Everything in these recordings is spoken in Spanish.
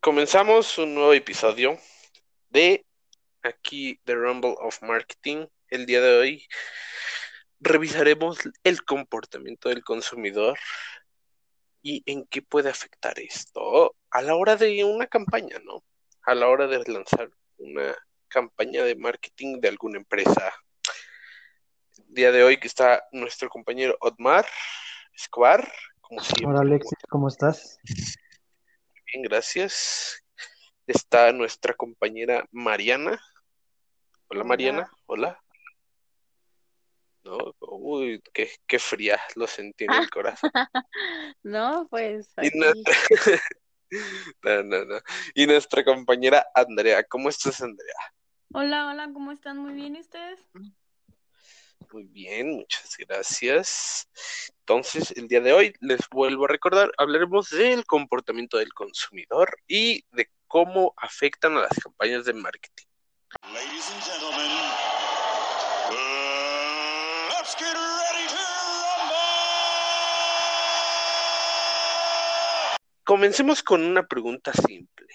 comenzamos un nuevo episodio de aquí The Rumble of Marketing. El día de hoy revisaremos el comportamiento del consumidor y en qué puede afectar esto a la hora de una campaña, ¿no? A la hora de lanzar una campaña de marketing de alguna empresa. El día de hoy que está nuestro compañero Otmar Escobar, como siempre. Hola Alexis, ¿cómo estás? Bien, gracias. Está nuestra compañera Mariana. Hola. Mariana, hola. No, uy, qué, qué fría, lo sentí en el corazón. No, pues Y aquí. nuestra- No, no, no. Y nuestra compañera Andrea, ¿cómo estás, Andrea? Hola, hola, ¿cómo están? Muy bien, ¿y ustedes? Muy bien, muchas gracias. Entonces, el día de hoy, les vuelvo a recordar, hablaremos del comportamiento del consumidor y de cómo afectan a las campañas de marketing. Ladies and gentlemen, uh, let's get ready to rumble! Comencemos con una pregunta simple.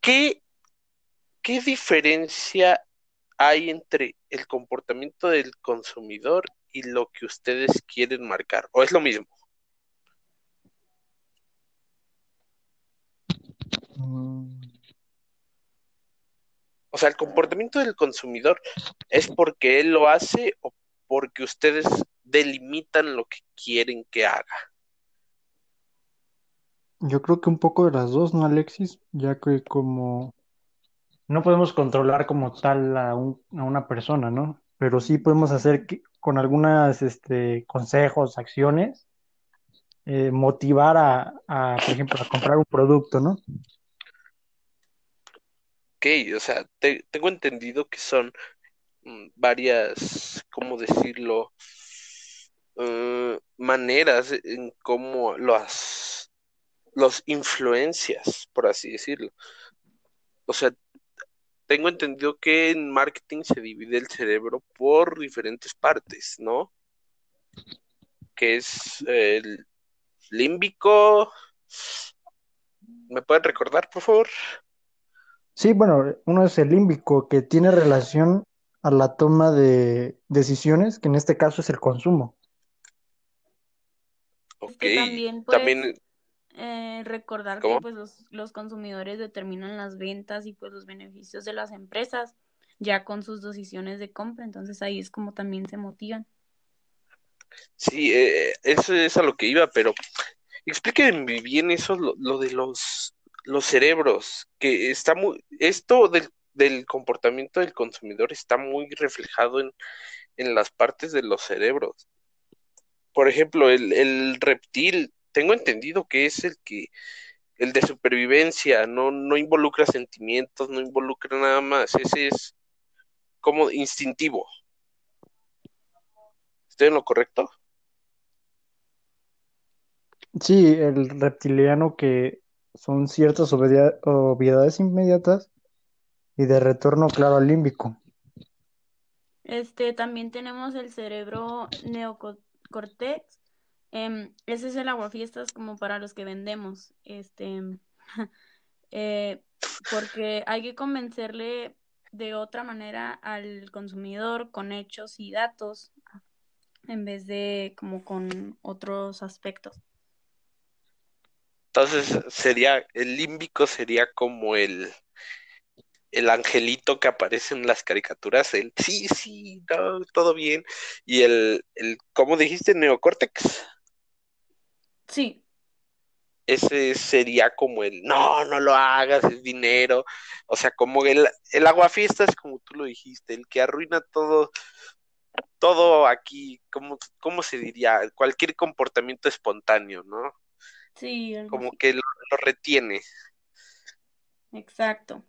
¿Qué, qué diferencia hay entre el comportamiento del consumidor y lo que ustedes quieren marcar? ¿O es lo mismo? Mm, O sea, el comportamiento del consumidor es porque él lo hace o porque ustedes delimitan lo que quieren que haga. Yo creo que un poco de las dos, ¿no, Alexis? Ya que como no podemos controlar como tal a, un- a una persona, ¿no? Pero sí podemos hacer que, con algunas este, consejos, acciones, eh, motivar a, a, por ejemplo, a comprar un producto, ¿no? Ok, o sea, te- tengo entendido que son mm, varias, ¿cómo decirlo? Eh, maneras en cómo las los influencias, por así decirlo. O sea, tengo entendido que en marketing se divide el cerebro por diferentes partes, ¿no? Que es el límbico. ¿Me pueden recordar, por favor? Sí, bueno, uno es el límbico, que tiene relación a la toma de decisiones, que en este caso es el consumo. Ok, que también, pues, también, Eh, recordar ¿Cómo? que pues los, los consumidores determinan las ventas y pues los beneficios de las empresas ya con sus decisiones de compra, entonces ahí es como también se motivan. sí, eh, eso es a lo que iba, pero explíquenme bien eso, lo, lo de los, los cerebros, que está muy, esto del, del comportamiento del consumidor está muy reflejado en, en las partes de los cerebros. Por ejemplo, el, el reptil, tengo entendido que es el que, el de supervivencia, no, no involucra sentimientos, no involucra nada más, ese es como instintivo. ¿Estoy en lo correcto? Sí, el reptiliano que son ciertas obviedades inmediatas y de retorno, claro, al límbico. Este, también tenemos el cerebro neocortex. Em, ese es el aguafiestas como para los que vendemos. Este, eh, porque hay que convencerle de otra manera al consumidor con hechos y datos en vez de como con otros aspectos. Entonces sería, el límbico sería como el, el angelito que aparece en las caricaturas, el sí, sí, todo bien. Y el, el, ¿cómo dijiste? Neocórtex. Sí, Ese sería como el, no, no lo hagas, es dinero. O sea, como el, el aguafiestas, como tú lo dijiste, el que arruina todo, todo aquí, ¿cómo, cómo se diría? Cualquier comportamiento espontáneo, ¿no? sí, Como así. que lo, lo retiene. Exacto.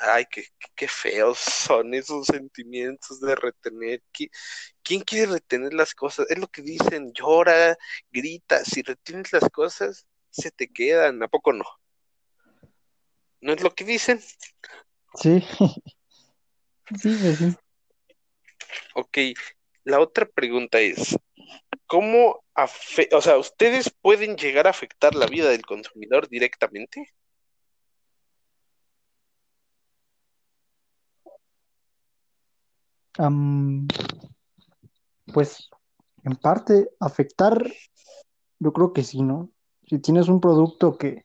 Ay, qué, qué- feos son esos sentimientos de retener. ¿Qui- ¿Quién quiere retener las cosas? Es lo que dicen, llora, grita. Si retienes las cosas, se te quedan. ¿A poco no? ¿No es lo que dicen? Sí, sí, sí. Ok, la otra pregunta es, ¿cómo afe- o sea, ustedes pueden llegar a afectar la vida del consumidor directamente? Pues en parte afectar, yo creo que sí, ¿no? Si tienes un producto que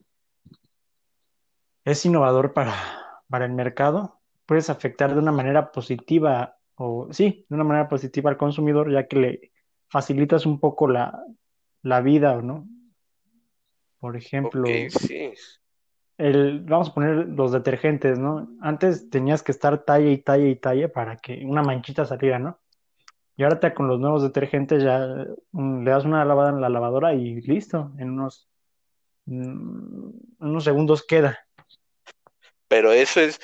es innovador para, para el mercado, puedes afectar de una manera positiva o sí, de una manera positiva al consumidor, ya que le facilitas un poco la, la vida, ¿no? Por ejemplo, Ok, sí. El, vamos a poner los detergentes, ¿no? Antes tenías que estar talla y talla y talla para que una manchita saliera, ¿no? Y ahora con los nuevos detergentes ya mm, le das una lavada en la lavadora y listo, en unos, mm, unos segundos queda. Pero eso es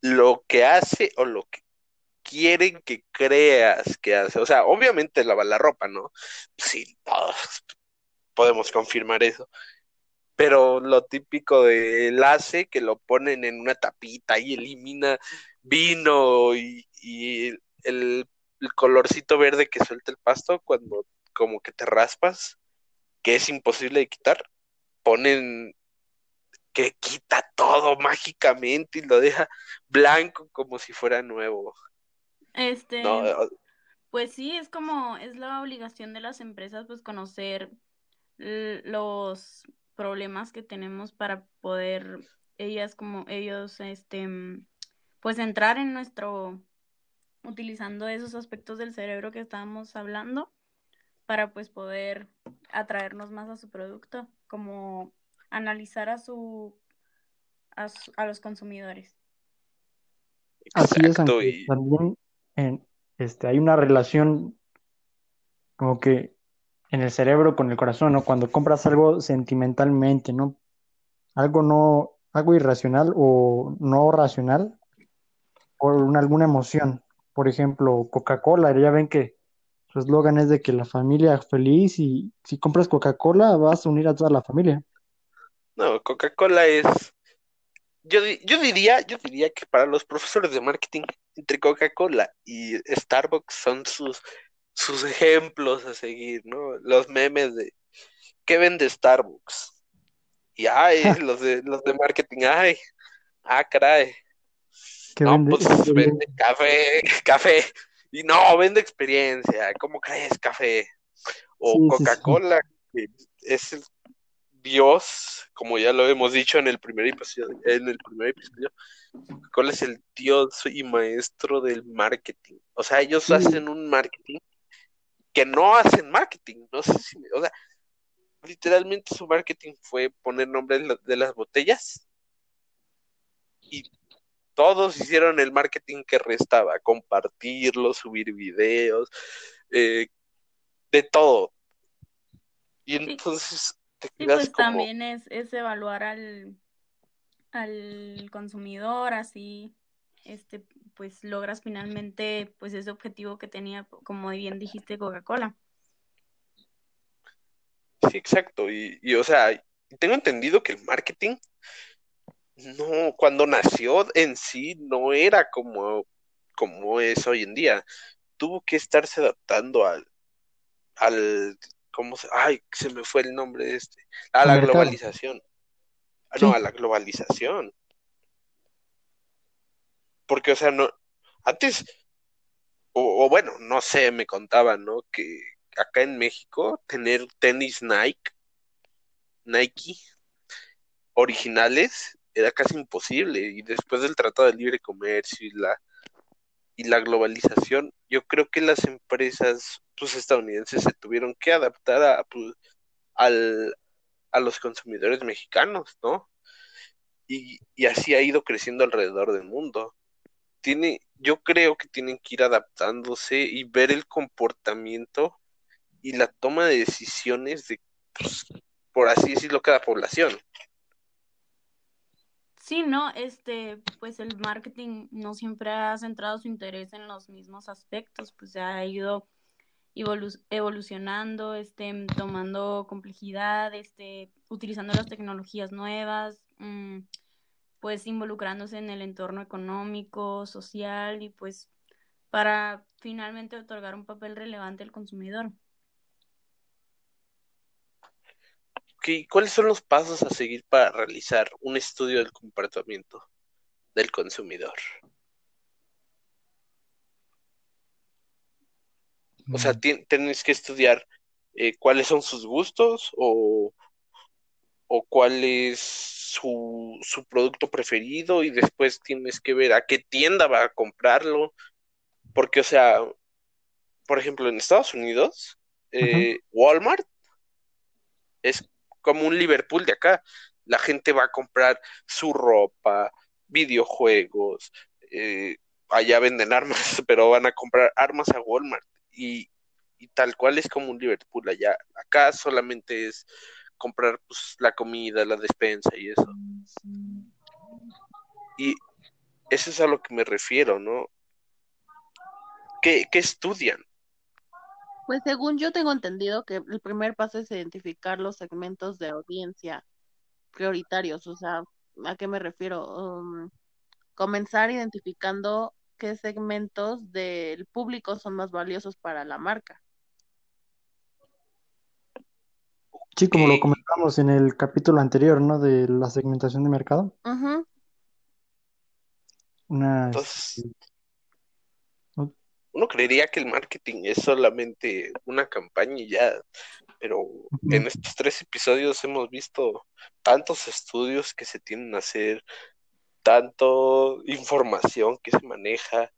lo que hace o lo que quieren que creas que hace. O sea, obviamente lavar la ropa, ¿no? Sí, todos podemos confirmar eso. Pero lo típico del hace, que lo ponen en una tapita y elimina vino y, y el, el colorcito verde que suelta el pasto cuando como que te raspas, que es imposible de quitar, ponen que quita todo mágicamente y lo deja blanco como si fuera nuevo. Este, No, pues sí, es como, es la obligación de las empresas, pues conocer los problemas que tenemos para poder ellas como ellos, este, mm, pues entrar en nuestro, utilizando esos aspectos del cerebro que estábamos hablando para pues poder atraernos más a su producto, como analizar a su, a, su- a los consumidores. Así es, Y también en, este, hay una relación como que en el cerebro con el corazón, ¿no? Cuando compras algo sentimentalmente, ¿no? Algo no, algo irracional o no racional por una, alguna emoción. Por ejemplo, Coca-Cola, ya ven que su eslogan es de que la familia feliz y si compras Coca-Cola vas a unir a toda la familia. no, Coca-Cola es, yo, yo diría, yo diría que para los profesores de marketing, entre Coca-Cola y Starbucks son sus, sus ejemplos a seguir, ¿no? Los memes de ¿qué vende Starbucks? Y ay, los de los de marketing, ay, ah, caray. No, vende, pues vende café, café. Y no, vende experiencia. ¿Cómo crees, café? O Sí, sí, sí. Coca-Cola, que es el Dios, como ya lo hemos dicho en el primer episodio, en el primer episodio, Coca-Cola es el Dios y maestro del marketing. O sea, ellos hacen un marketing que no hacen marketing. No sé si, me- o sea, literalmente su marketing fue poner nombres de la- de las botellas y todos hicieron el marketing que restaba, compartirlo, subir videos, eh, de todo. Y Sí. entonces te Sí, quedas pues como, también es, es evaluar al, al consumidor, así, este, pues logras finalmente, pues ese objetivo que tenía, como bien dijiste, Coca-Cola. sí, exacto. Y, y, o sea, tengo entendido que el marketing, no, cuando nació en sí, no era como, como es hoy en día. Tuvo que estarse adaptando al, al, ¿cómo se, ay, se me fue el nombre de este, a la globalización. Ah, No, a la globalización. Porque, o sea, no, antes, o, bueno, no sé, me contaban, ¿no? Que acá en México tener tenis Nike, Nike originales era casi imposible. Y después del Tratado de Libre Comercio y la, y la globalización, yo creo que las empresas pues, estadounidenses se tuvieron que adaptar a, pues, al, a los consumidores mexicanos, ¿no? Y, y así ha ido creciendo alrededor del mundo. Tiene, yo creo que tienen que ir adaptándose y ver el comportamiento y la toma de decisiones de, pues, por así decirlo, cada población. Sí, no, este, pues el marketing no siempre ha centrado su interés en los mismos aspectos, pues ha ido evolu- evolucionando, este, tomando complejidad, este, utilizando las tecnologías nuevas, mm, pues involucrándose en el entorno económico, social y pues para finalmente otorgar un papel relevante al consumidor. Ok, ¿cuáles son los pasos a seguir para realizar un estudio del comportamiento del consumidor? O sea, tien- tienes que estudiar eh, cuáles son sus gustos o, o cuál es su, su producto preferido y después tienes que ver a qué tienda va a comprarlo. Porque, o sea, por ejemplo, en Estados Unidos, eh, Walmart es como un Liverpool de acá. La gente va a comprar su ropa, videojuegos, eh, allá venden armas, pero van a comprar armas a Walmart y, y tal cual es como un Liverpool allá. Acá solamente es comprar pues, la comida, la despensa y eso. Y eso es a lo que me refiero, ¿no? ¿Qué, qué estudian? Pues según yo tengo entendido que el primer paso es identificar los segmentos de audiencia prioritarios. O sea, ¿a qué me refiero? Um, comenzar identificando qué segmentos del público son más valiosos para la marca. Sí, como lo Ok. comentamos en el capítulo anterior, ¿no? De la segmentación de mercado. Ujú. Una, Entonces, este, no- uno creería que el marketing es solamente una campaña y ya, pero en estos tres episodios hemos visto tantos estudios que se tienen a hacer, tanto información que se maneja,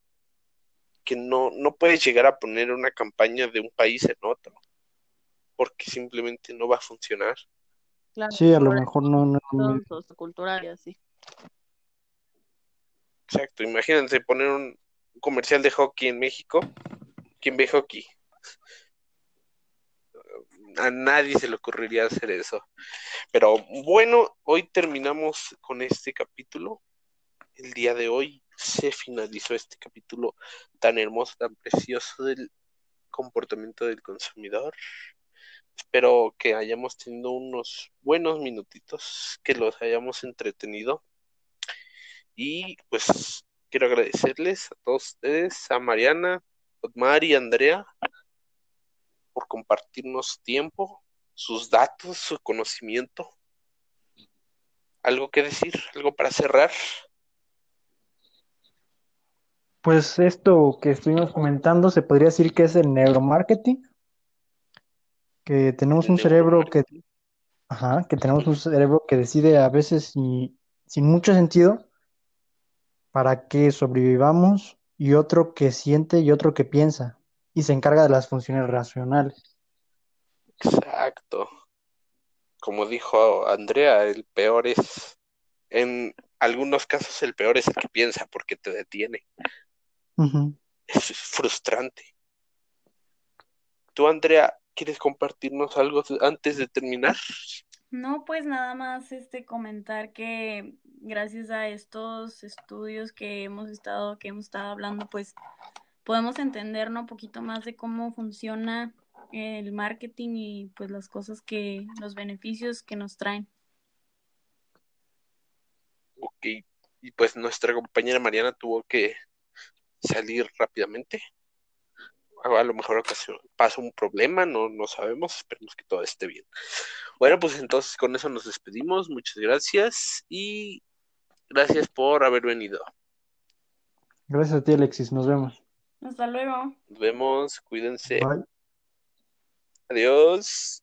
que no, no puedes llegar a poner una campaña de un país en otro, porque simplemente no va a funcionar. Claro, Sí, a lo mejor no, no, no- cultural y así. Exacto, imagínense poner un comercial de hockey en México. ¿Quién ve hockey? A nadie se le ocurriría hacer eso. Pero bueno, hoy terminamos con este capítulo. El día de hoy se finalizó este capítulo tan hermoso, tan precioso del comportamiento del consumidor. Espero que hayamos tenido unos buenos minutitos, que los hayamos entretenido. Y pues quiero agradecerles a todos ustedes, a Mariana, Otmar y Andrea, por compartirnos tiempo, sus datos, su conocimiento. ¿Algo que decir? ¿Algo para cerrar? Pues esto que estuvimos comentando se podría decir que es el neuromarketing, que tenemos un cerebro que, ajá, que tenemos un cerebro que decide a veces y- sin mucho sentido para que sobrevivamos y otro que siente y otro que piensa y se encarga de las funciones racionales. Exacto. Como dijo Andrea, el peor es, en algunos casos el peor es el que piensa porque te detiene. Eso es frustrante. Tú, Andrea, ¿quieres compartirnos algo antes de terminar? No, pues nada más este comentar que gracias a estos estudios que hemos estado, que hemos estado hablando, pues podemos entender, ¿no? un poquito más de cómo funciona el marketing y pues las cosas que, los beneficios que nos traen. Ok, y pues nuestra compañera Mariana tuvo que salir rápidamente. A lo mejor ocasio- pasó un problema, no, no sabemos, esperemos que todo esté bien. Bueno, pues entonces con eso nos despedimos, muchas gracias y gracias por haber venido. Gracias a ti, Alexis. Nos vemos. Hasta luego. Nos vemos, cuídense, Bye. adiós.